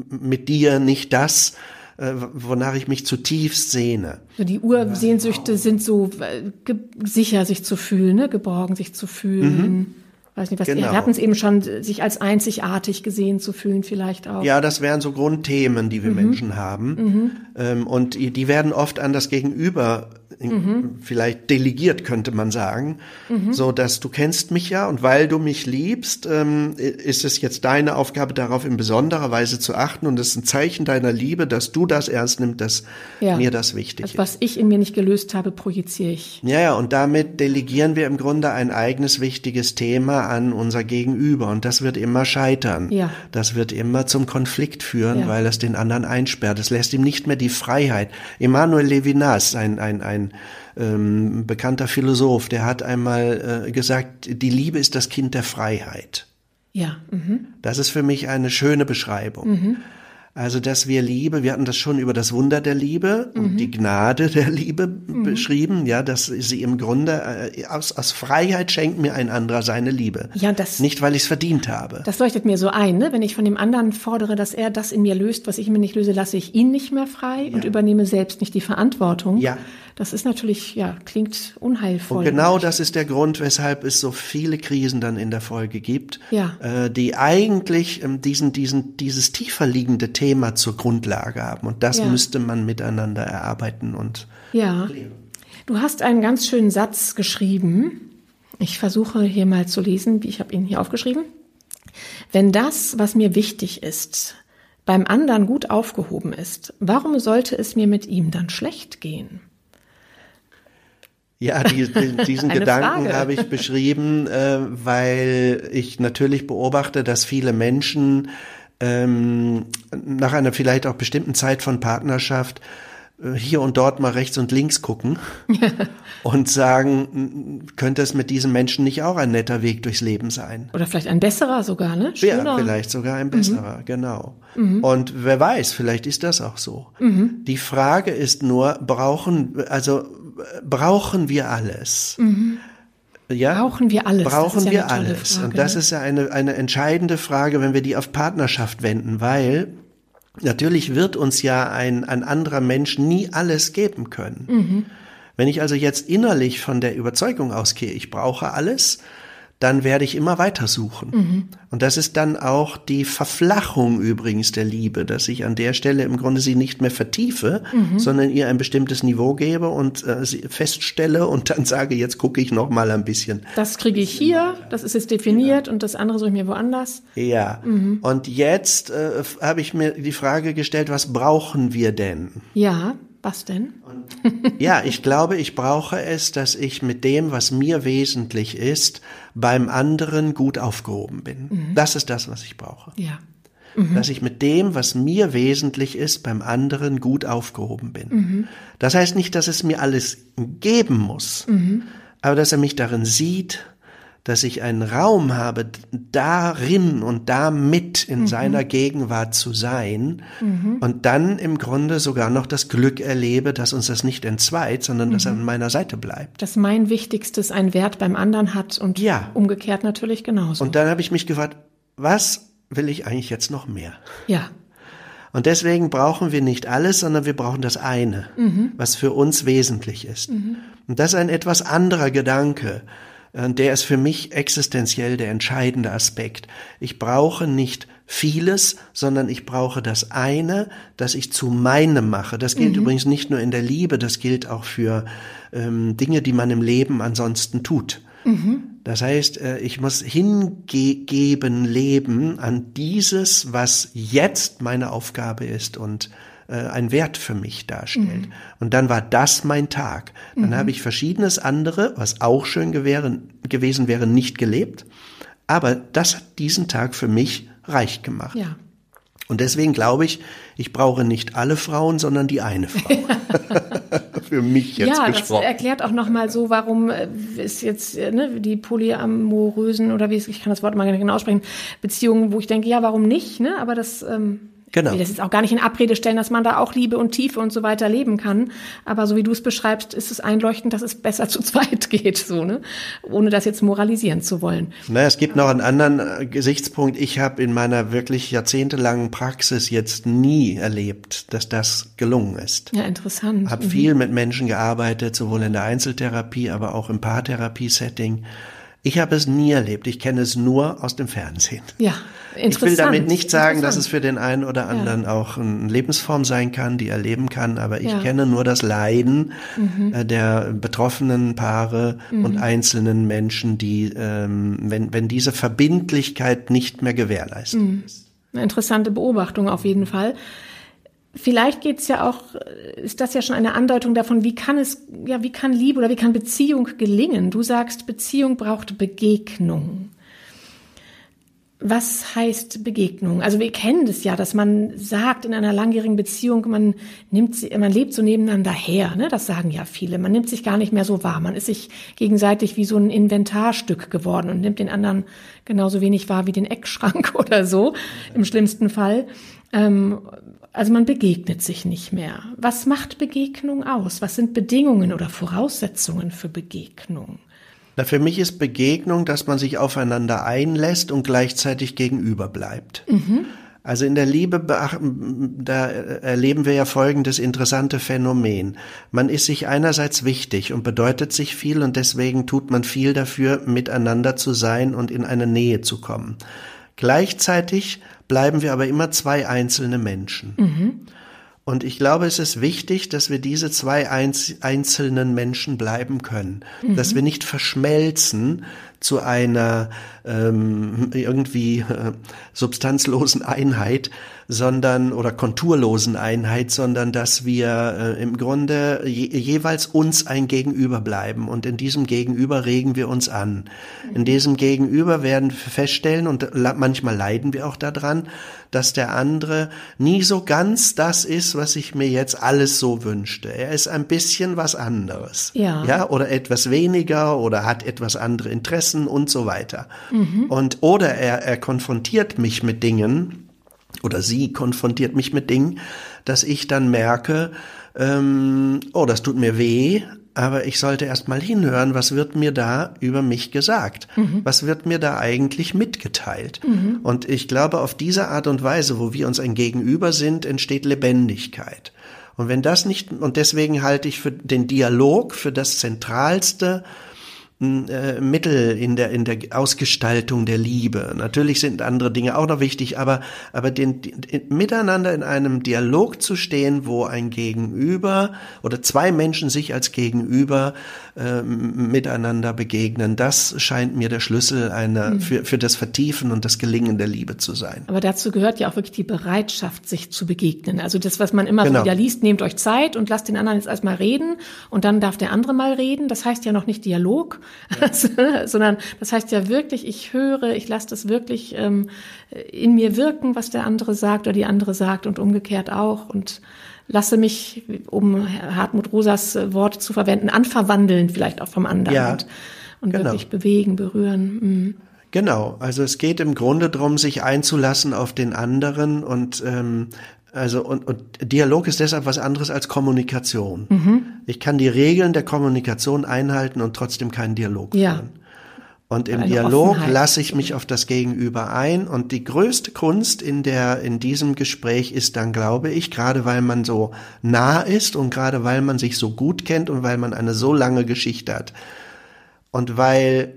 mit dir nicht das, äh, wonach ich mich zutiefst sehne. Die Ursehnsüchte sind so äh, sicher sich zu fühlen, ne? geborgen sich zu fühlen. Mhm weiß nicht, was genau. wir hatten es eben schon, sich als einzigartig gesehen zu fühlen, vielleicht auch. Ja, das wären so Grundthemen, die wir mhm. Menschen haben. Mhm. Ähm, und die werden oft an das Gegenüber mhm. vielleicht delegiert, könnte man sagen, mhm. so dass du kennst mich ja und weil du mich liebst, ähm, ist es jetzt deine Aufgabe, darauf in besonderer Weise zu achten und es ist ein Zeichen deiner Liebe, dass du das ernst nimmst, dass ja. mir das wichtig also, ist. Was ich in mir nicht gelöst habe, projiziere ich. Ja, ja, und damit delegieren wir im Grunde ein eigenes wichtiges Thema an unser Gegenüber und das wird immer scheitern. Ja. Das wird immer zum Konflikt führen, ja. weil es den anderen einsperrt. Es lässt ihm nicht mehr die Freiheit. Emmanuel Levinas, ein, ein, ein ähm, bekannter Philosoph, der hat einmal äh, gesagt, die Liebe ist das Kind der Freiheit. Ja. Mhm. Das ist für mich eine schöne Beschreibung. Mhm. Also, dass wir Liebe, wir hatten das schon über das Wunder der Liebe mhm. und die Gnade der Liebe mhm. beschrieben, ja, dass sie im Grunde äh, aus, aus Freiheit schenkt mir ein anderer seine Liebe. Ja, das. Nicht, weil ich es verdient habe. Das leuchtet mir so ein, ne? Wenn ich von dem anderen fordere, dass er das in mir löst, was ich mir nicht löse, lasse ich ihn nicht mehr frei ja. und übernehme selbst nicht die Verantwortung. Ja. Das ist natürlich, ja, klingt unheilvoll. Und genau das ist der Grund, weshalb es so viele Krisen dann in der Folge gibt, ja. äh, die eigentlich ähm, diesen, diesen, dieses tiefer liegende Thema zur Grundlage haben. Und das ja. müsste man miteinander erarbeiten und ja. Klären. Du hast einen ganz schönen Satz geschrieben. Ich versuche hier mal zu lesen, wie ich habe ihn hier aufgeschrieben. Wenn das, was mir wichtig ist, beim anderen gut aufgehoben ist, warum sollte es mir mit ihm dann schlecht gehen? Ja, die, die, diesen Gedanken habe ich beschrieben, äh, weil ich natürlich beobachte, dass viele Menschen ähm, nach einer vielleicht auch bestimmten Zeit von Partnerschaft äh, hier und dort mal rechts und links gucken und sagen, könnte es mit diesem Menschen nicht auch ein netter Weg durchs Leben sein? Oder vielleicht ein besserer sogar, ne? Schöner. Ja, vielleicht sogar ein besserer, mhm. genau. Mhm. Und wer weiß, vielleicht ist das auch so. Mhm. Die Frage ist nur, brauchen, also brauchen wir alles? Mhm. Ja? Brauchen wir alles? Brauchen ja wir alles? Frage, und das ne? ist ja eine, eine entscheidende Frage, wenn wir die auf Partnerschaft wenden, weil Natürlich wird uns ja ein, ein anderer Mensch nie alles geben können. Mhm. Wenn ich also jetzt innerlich von der Überzeugung ausgehe, ich brauche alles, dann werde ich immer weiter suchen. Mhm. Und das ist dann auch die Verflachung übrigens der Liebe, dass ich an der Stelle im Grunde sie nicht mehr vertiefe, mhm. sondern ihr ein bestimmtes Niveau gebe und äh, sie feststelle und dann sage, jetzt gucke ich noch mal ein bisschen. Das kriege ich hier, das ist jetzt definiert ja. und das andere suche ich mir woanders. Ja. Mhm. Und jetzt äh, habe ich mir die Frage gestellt, was brauchen wir denn? Ja. Was denn? ja, ich glaube, ich brauche es, dass ich mit dem, was mir wesentlich ist, beim anderen gut aufgehoben bin. Mhm. Das ist das, was ich brauche. Ja. Mhm. Dass ich mit dem, was mir wesentlich ist, beim anderen gut aufgehoben bin. Mhm. Das heißt nicht, dass es mir alles geben muss, mhm. aber dass er mich darin sieht, dass ich einen Raum habe, darin und damit in mhm. seiner Gegenwart zu sein mhm. und dann im Grunde sogar noch das Glück erlebe, dass uns das nicht entzweit, sondern mhm. dass er mhm. an meiner Seite bleibt. Dass mein Wichtigstes einen Wert beim anderen hat und ja. umgekehrt natürlich genauso. Und dann habe ich mich gefragt, was will ich eigentlich jetzt noch mehr? Ja. Und deswegen brauchen wir nicht alles, sondern wir brauchen das eine, mhm. was für uns wesentlich ist. Mhm. Und das ist ein etwas anderer Gedanke der ist für mich existenziell der entscheidende Aspekt. Ich brauche nicht vieles, sondern ich brauche das eine, das ich zu meinem mache. Das gilt mhm. übrigens nicht nur in der Liebe, das gilt auch für ähm, Dinge, die man im Leben ansonsten tut. Mhm. Das heißt, äh, ich muss hingeben, leben an dieses, was jetzt meine Aufgabe ist und äh, ein Wert für mich darstellt. Mhm. Und dann war das mein Tag. Dann mhm. habe ich verschiedenes andere, was auch schön gewähren, gewesen wäre, nicht gelebt. Aber das hat diesen Tag für mich reich gemacht. Ja. Und deswegen glaube ich, ich brauche nicht alle Frauen, sondern die eine Frau. Für mich jetzt ja, gesprochen. das erklärt auch nochmal so, warum ist jetzt äh, ne, die polyamorösen oder wie es, ich kann das Wort mal genau aussprechen, Beziehungen, wo ich denke, ja, warum nicht? Ne? Aber das ähm, Genau. Ich will das jetzt auch gar nicht in Abrede stellen, dass man da auch Liebe und Tiefe und so weiter leben kann. Aber so wie du es beschreibst, ist es einleuchtend, dass es besser zu zweit geht, so, ne? Ohne das jetzt moralisieren zu wollen. Na, es gibt noch einen anderen äh, Gesichtspunkt. Ich habe in meiner wirklich jahrzehntelangen Praxis jetzt nie erlebt, dass das gelungen ist. Ja, interessant. Hab mhm. viel mit Menschen gearbeitet, sowohl in der Einzeltherapie, aber auch im Paartherapie-Setting. Ich habe es nie erlebt. Ich kenne es nur aus dem Fernsehen. Ja, interessant. Ich will damit nicht sagen, dass es für den einen oder anderen ja. auch eine Lebensform sein kann, die er leben kann, aber ich ja. kenne nur das Leiden mhm. Äh, der betroffenen Paare mhm. und einzelnen Menschen, die, ähm, wenn, wenn diese Verbindlichkeit nicht mehr gewährleistet mhm. ist. Eine interessante Beobachtung auf jeden Fall. Vielleicht geht's ja auch, ist das ja schon eine Andeutung davon, wie kann es, ja, wie kann Liebe oder wie kann Beziehung gelingen? Du sagst, Beziehung braucht Begegnung. Was heißt Begegnung? Also wir kennen das ja, dass man sagt in einer langjährigen Beziehung, man nimmt, man lebt so nebeneinander her. Ne? Das sagen ja viele. Man nimmt sich gar nicht mehr so wahr. Man ist sich gegenseitig wie so ein Inventarstück geworden und nimmt den anderen genauso wenig wahr wie den Eckschrank oder so im schlimmsten Fall. Ähm, also man begegnet sich nicht mehr. Was macht Begegnung aus? Was sind Bedingungen oder Voraussetzungen für Begegnung? Na, für mich ist Begegnung, dass man sich aufeinander einlässt und gleichzeitig gegenüber bleibt. Mhm. Also in der Liebe, da erleben wir ja folgendes interessante Phänomen. Man ist sich einerseits wichtig und bedeutet sich viel und deswegen tut man viel dafür, miteinander zu sein und in eine Nähe zu kommen. Gleichzeitig bleiben wir aber immer zwei einzelne Menschen. Mhm. Und ich glaube, es ist wichtig, dass wir diese zwei einzelnen Menschen bleiben können, mhm. dass wir nicht verschmelzen zu einer ähm, irgendwie äh, substanzlosen Einheit, sondern oder konturlosen Einheit, sondern dass wir äh, im Grunde je, jeweils uns ein Gegenüber bleiben und in diesem Gegenüber regen wir uns an. In diesem Gegenüber werden wir feststellen und manchmal leiden wir auch daran, dass der andere nie so ganz das ist, was ich mir jetzt alles so wünschte. Er ist ein bisschen was anderes. Ja. Ja, oder etwas weniger oder hat etwas andere Interessen und so weiter. Mhm. Und oder er, er konfrontiert mich mit Dingen, oder sie konfrontiert mich mit Dingen, dass ich dann merke, ähm, oh, das tut mir weh, aber ich sollte erst mal hinhören, was wird mir da über mich gesagt? Mhm. Was wird mir da eigentlich mitgeteilt? Mhm. Und ich glaube, auf diese Art und Weise, wo wir uns ein Gegenüber sind, entsteht Lebendigkeit. Und wenn das nicht, und deswegen halte ich für den Dialog für das Zentralste, äh, Mittel in der in der Ausgestaltung der Liebe. Natürlich sind andere Dinge auch noch wichtig, aber aber den, den, miteinander in einem Dialog zu stehen, wo ein Gegenüber oder zwei Menschen sich als Gegenüber äh, miteinander begegnen, das scheint mir der Schlüssel einer mhm. für für das Vertiefen und das Gelingen der Liebe zu sein. Aber dazu gehört ja auch wirklich die Bereitschaft, sich zu begegnen. Also das, was man immer genau. wieder liest: Nehmt euch Zeit und lasst den anderen jetzt erstmal reden und dann darf der andere mal reden. Das heißt ja noch nicht Dialog sondern das heißt ja wirklich, ich höre, ich lasse das wirklich ähm, in mir wirken, was der andere sagt oder die andere sagt und umgekehrt auch und lasse mich, um Hartmut Rosas Wort zu verwenden, anverwandeln vielleicht auch vom anderen ja, und, und genau. wirklich bewegen, berühren. Mhm. Genau, also es geht im Grunde darum, sich einzulassen auf den anderen und ähm, also und, und Dialog ist deshalb was anderes als Kommunikation. Mhm. Ich kann die Regeln der Kommunikation einhalten und trotzdem keinen Dialog führen. Ja. Und im Dialog lasse ich mich auf das Gegenüber ein. Und die größte Kunst in der, in diesem Gespräch ist dann, glaube ich, gerade weil man so nah ist und gerade weil man sich so gut kennt und weil man eine so lange Geschichte hat. Und weil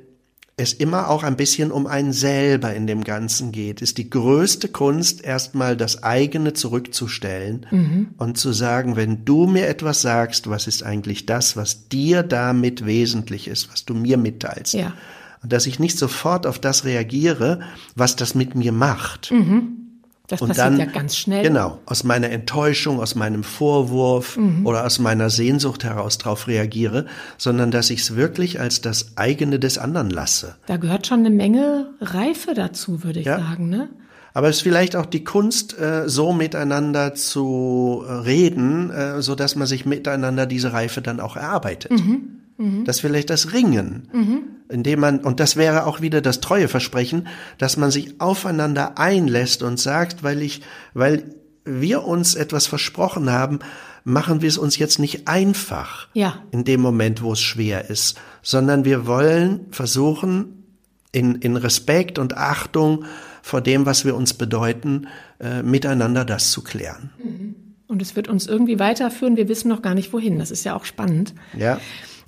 es immer auch ein bisschen um einen selber in dem Ganzen geht, ist die größte Kunst, erstmal das eigene zurückzustellen mhm. und zu sagen, wenn du mir etwas sagst, was ist eigentlich das, was dir damit wesentlich ist, was du mir mitteilst. Ja. Und dass ich nicht sofort auf das reagiere, was das mit mir macht. Mhm. Das und passiert dann, ja ganz schnell. Genau, aus meiner Enttäuschung, aus meinem Vorwurf mhm. oder aus meiner Sehnsucht heraus darauf reagiere, sondern dass ich es wirklich als das eigene des anderen lasse. Da gehört schon eine Menge Reife dazu, würde ich ja. sagen, ne? Aber es ist vielleicht auch die Kunst, äh, so miteinander zu äh, reden, äh, so dass man sich miteinander diese Reife dann auch erarbeitet. Mhm. Mhm. Das ist vielleicht das Ringen, mhm. Indem man, und das wäre auch wieder das treue Versprechen, dass man sich aufeinander einlässt und sagt, weil ich, weil wir uns etwas versprochen haben, machen wir es uns jetzt nicht einfach ja. in dem Moment, wo es schwer ist, sondern wir wollen versuchen, in, in Respekt und Achtung vor dem, was wir uns bedeuten, äh, miteinander das zu klären. Mhm. Und es wird uns irgendwie weiterführen, wir wissen noch gar nicht wohin. Das ist ja auch spannend. Ja.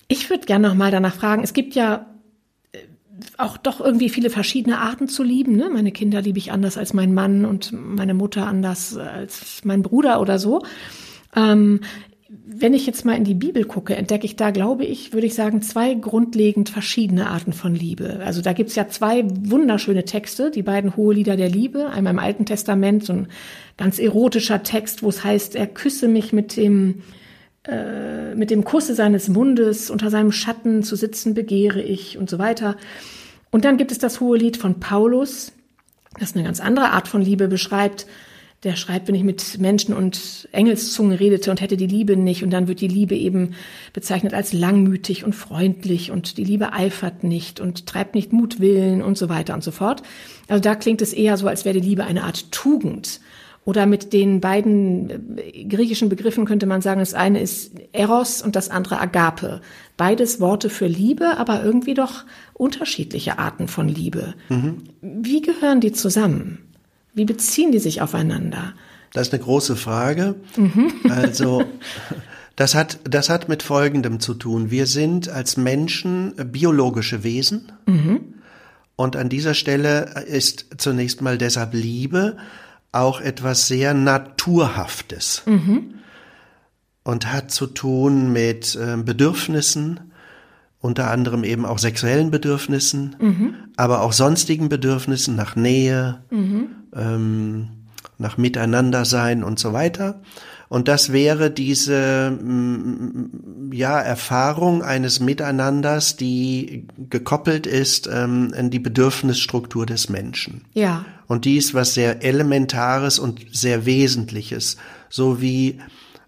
Ich würde gerne noch mal danach fragen. Es gibt ja auch doch irgendwie viele verschiedene Arten zu lieben. Ne? Meine Kinder liebe ich anders als mein Mann und meine Mutter anders als mein Bruder oder so. Ähm, wenn ich jetzt mal in die Bibel gucke, entdecke ich da, glaube ich, würde ich sagen, zwei grundlegend verschiedene Arten von Liebe. Also da gibt's ja zwei wunderschöne Texte, die beiden hohe Lieder der Liebe. Einmal im Alten Testament so ein ganz erotischer Text, wo es heißt, er küsse mich mit dem äh, mit dem Kusse seines Mundes unter seinem Schatten zu sitzen begehre ich und so weiter. Und dann gibt es das hohe Lied von Paulus, das eine ganz andere Art von Liebe beschreibt. Der schreibt, wenn ich mit Menschen und Engelszungen redete und hätte die Liebe nicht. Und dann wird die Liebe eben bezeichnet als langmütig und freundlich und die Liebe eifert nicht und treibt nicht Mutwillen und so weiter und so fort. Also da klingt es eher so, als wäre die Liebe eine Art Tugend. Oder mit den beiden äh, griechischen Begriffen könnte man sagen, das eine ist Eros und das andere Agape. Beides Worte für Liebe, aber irgendwie doch unterschiedliche Arten von Liebe. Mhm. Wie gehören die zusammen? Wie beziehen die sich aufeinander? Das ist eine große Frage. Mhm. Also, das hat, das hat mit Folgendem zu tun. Wir sind als Menschen biologische Wesen. Mhm. Und an dieser Stelle ist zunächst mal deshalb Liebe auch etwas sehr Naturhaftes mhm. und hat zu tun mit äh, Bedürfnissen, unter anderem eben auch sexuellen Bedürfnissen, mhm. aber auch sonstigen Bedürfnissen nach Nähe, mhm. ähm, nach Miteinandersein und so weiter. Und das wäre diese mm, ja Erfahrung eines Miteinanders, die gekoppelt ist ähm, in die Bedürfnisstruktur des Menschen. Ja. Und die ist was sehr Elementares und sehr Wesentliches, so wie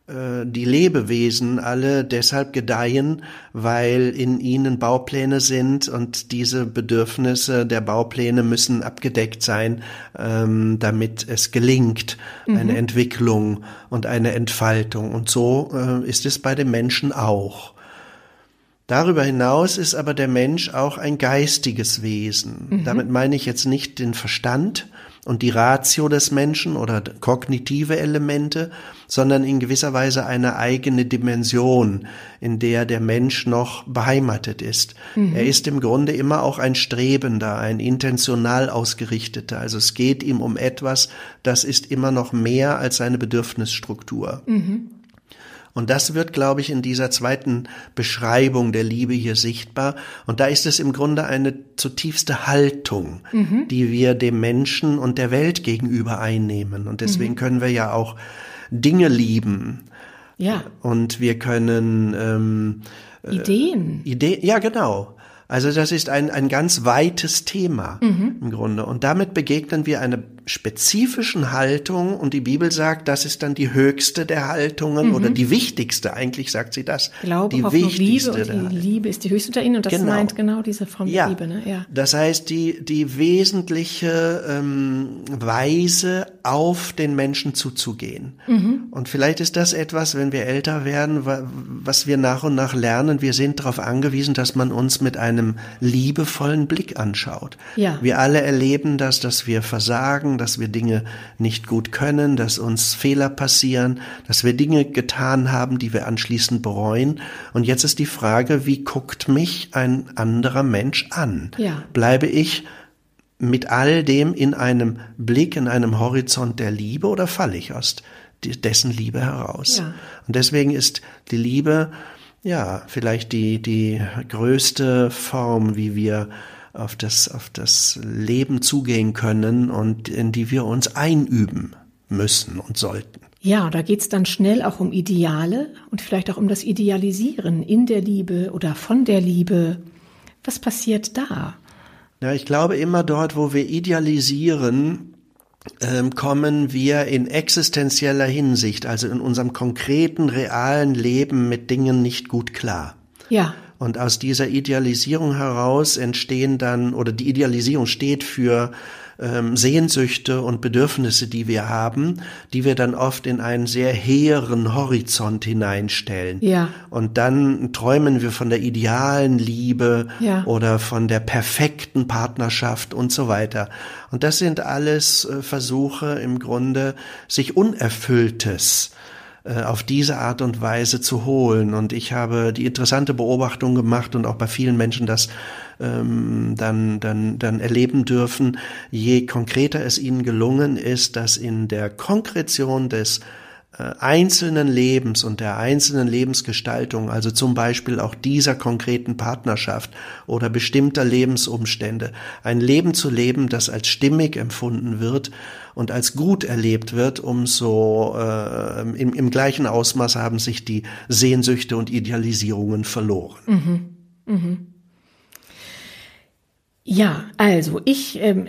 äh, die Lebewesen alle deshalb gedeihen, weil in ihnen Baupläne sind und diese Bedürfnisse der Baupläne müssen abgedeckt sein, ähm, damit es gelingt, mhm. eine Entwicklung und eine Entfaltung. Und so äh, ist es bei den Menschen auch. Darüber hinaus ist aber der Mensch auch ein geistiges Wesen. Mhm. Damit meine ich jetzt nicht den Verstand und die Ratio des Menschen oder kognitive Elemente, sondern in gewisser Weise eine eigene Dimension, in der der Mensch noch beheimatet ist. Mhm. Er ist im Grunde immer auch ein Strebender, ein intentional ausgerichteter. Also es geht ihm um etwas, das ist immer noch mehr als seine Bedürfnisstruktur. Mhm. Und das wird, glaube ich, in dieser zweiten Beschreibung der Liebe hier sichtbar. Und da ist es im Grunde eine zutiefste Haltung, mhm. die wir dem Menschen und der Welt gegenüber einnehmen. Und deswegen mhm. können wir ja auch Dinge lieben. Ja. Und wir können ähm, Ideen. Äh, Ideen, ja genau. Also das ist ein, ein ganz weites Thema mhm. im Grunde. Und damit begegnen wir einer spezifischen Haltung und die Bibel sagt, das ist dann die höchste der Haltungen mhm. oder die wichtigste, eigentlich sagt sie das. Glaube, die Hoffnung, Liebe und die Liebe ist die höchste unter ihnen und das genau. meint genau diese Form ja. der Liebe. Ne? Ja. Das heißt, die, die wesentliche ähm, Weise, auf den Menschen zuzugehen. Mhm. Und vielleicht ist das etwas, wenn wir älter werden, was wir nach und nach lernen. Wir sind darauf angewiesen, dass man uns mit einem liebevollen Blick anschaut. Ja. Wir alle erleben das, dass wir versagen, dass wir Dinge nicht gut können, dass uns Fehler passieren, dass wir Dinge getan haben, die wir anschließend bereuen. Und jetzt ist die Frage, wie guckt mich ein anderer Mensch an? Ja. Bleibe ich mit all dem in einem Blick, in einem Horizont der Liebe oder falle ich aus dessen Liebe heraus? Ja. Und deswegen ist die Liebe ja, vielleicht die, die größte Form, wie wir auf das, auf das Leben zugehen können und in die wir uns einüben müssen und sollten. Ja, da geht's dann schnell auch um Ideale und vielleicht auch um das Idealisieren in der Liebe oder von der Liebe. Was passiert da? Ja, ich glaube, immer dort, wo wir idealisieren, ähm, kommen wir in existenzieller Hinsicht, also in unserem konkreten, realen Leben mit Dingen nicht gut klar. Ja. Und aus dieser Idealisierung heraus entstehen dann, oder die Idealisierung steht für ähm, Sehnsüchte und Bedürfnisse, die wir haben, die wir dann oft in einen sehr hehren Horizont hineinstellen. Ja. Und dann träumen wir von der idealen Liebe ja. oder von der perfekten Partnerschaft und so weiter. Und das sind alles äh, Versuche im Grunde, sich Unerfülltes äh, auf diese Art und Weise zu holen. Und ich habe die interessante Beobachtung gemacht und auch bei vielen Menschen das ähm, dann, dann, dann erleben dürfen, je konkreter es ihnen gelungen ist, dass in der Konkretion des einzelnen Lebens und der einzelnen Lebensgestaltung, also zum Beispiel auch dieser konkreten Partnerschaft oder bestimmter Lebensumstände, ein Leben zu leben, das als stimmig empfunden wird und als gut erlebt wird, umso äh, im, im gleichen Ausmaß haben sich die Sehnsüchte und Idealisierungen verloren. Mhm. Mhm. Ja, also ich ähm,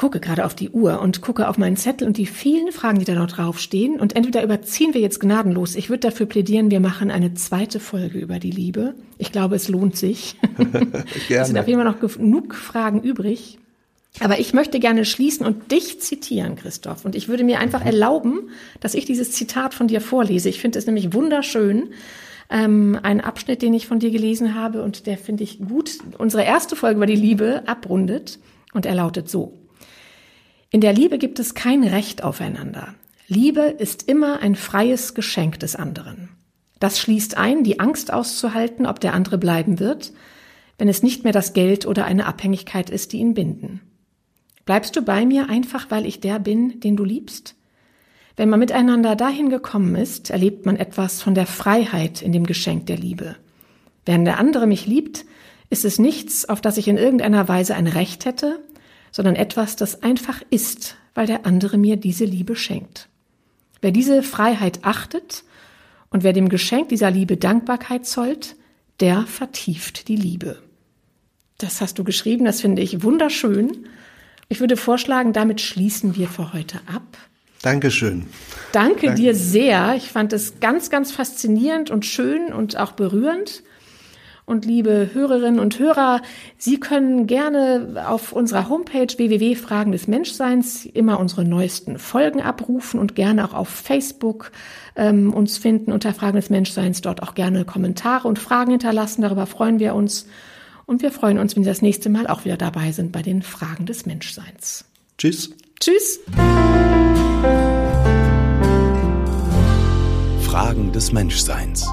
gucke gerade auf die Uhr und gucke auf meinen Zettel und die vielen Fragen, die da noch draufstehen. Und entweder überziehen wir jetzt gnadenlos. Ich würde dafür plädieren, wir machen eine zweite Folge über die Liebe. Ich glaube, es lohnt sich. es sind auf jeden Fall noch genug Fragen übrig. Aber ich möchte gerne schließen und dich zitieren, Christoph. Und ich würde mir einfach erlauben, dass ich dieses Zitat von dir vorlese. Ich finde es nämlich wunderschön. Ähm, ein Abschnitt, den ich von dir gelesen habe und der finde ich gut unsere erste Folge über die Liebe abrundet. Und er lautet so. In der Liebe gibt es kein Recht aufeinander. Liebe ist immer ein freies Geschenk des anderen. Das schließt ein, die Angst auszuhalten, ob der andere bleiben wird, wenn es nicht mehr das Geld oder eine Abhängigkeit ist, die ihn binden. Bleibst du bei mir einfach, weil ich der bin, den du liebst? Wenn man miteinander dahin gekommen ist, erlebt man etwas von der Freiheit in dem Geschenk der Liebe. Während der andere mich liebt, ist es nichts, auf das ich in irgendeiner Weise ein Recht hätte, sondern etwas, das einfach ist, weil der andere mir diese Liebe schenkt. Wer diese Freiheit achtet und wer dem Geschenk dieser Liebe Dankbarkeit zollt, der vertieft die Liebe. Das hast du geschrieben, das finde ich wunderschön. Ich würde vorschlagen, damit schließen wir für heute ab. Dankeschön. Danke, Danke dir sehr. Ich fand es ganz, ganz faszinierend und schön und auch berührend. Und liebe Hörerinnen und Hörer, Sie können gerne auf unserer Homepage www.fragen des Menschseins immer unsere neuesten Folgen abrufen und gerne auch auf Facebook ähm, uns finden unter Fragen des Menschseins, dort auch gerne Kommentare und Fragen hinterlassen. Darüber freuen wir uns. Und wir freuen uns, wenn Sie das nächste Mal auch wieder dabei sind bei den Fragen des Menschseins. Tschüss. Tschüss. Fragen des Menschseins.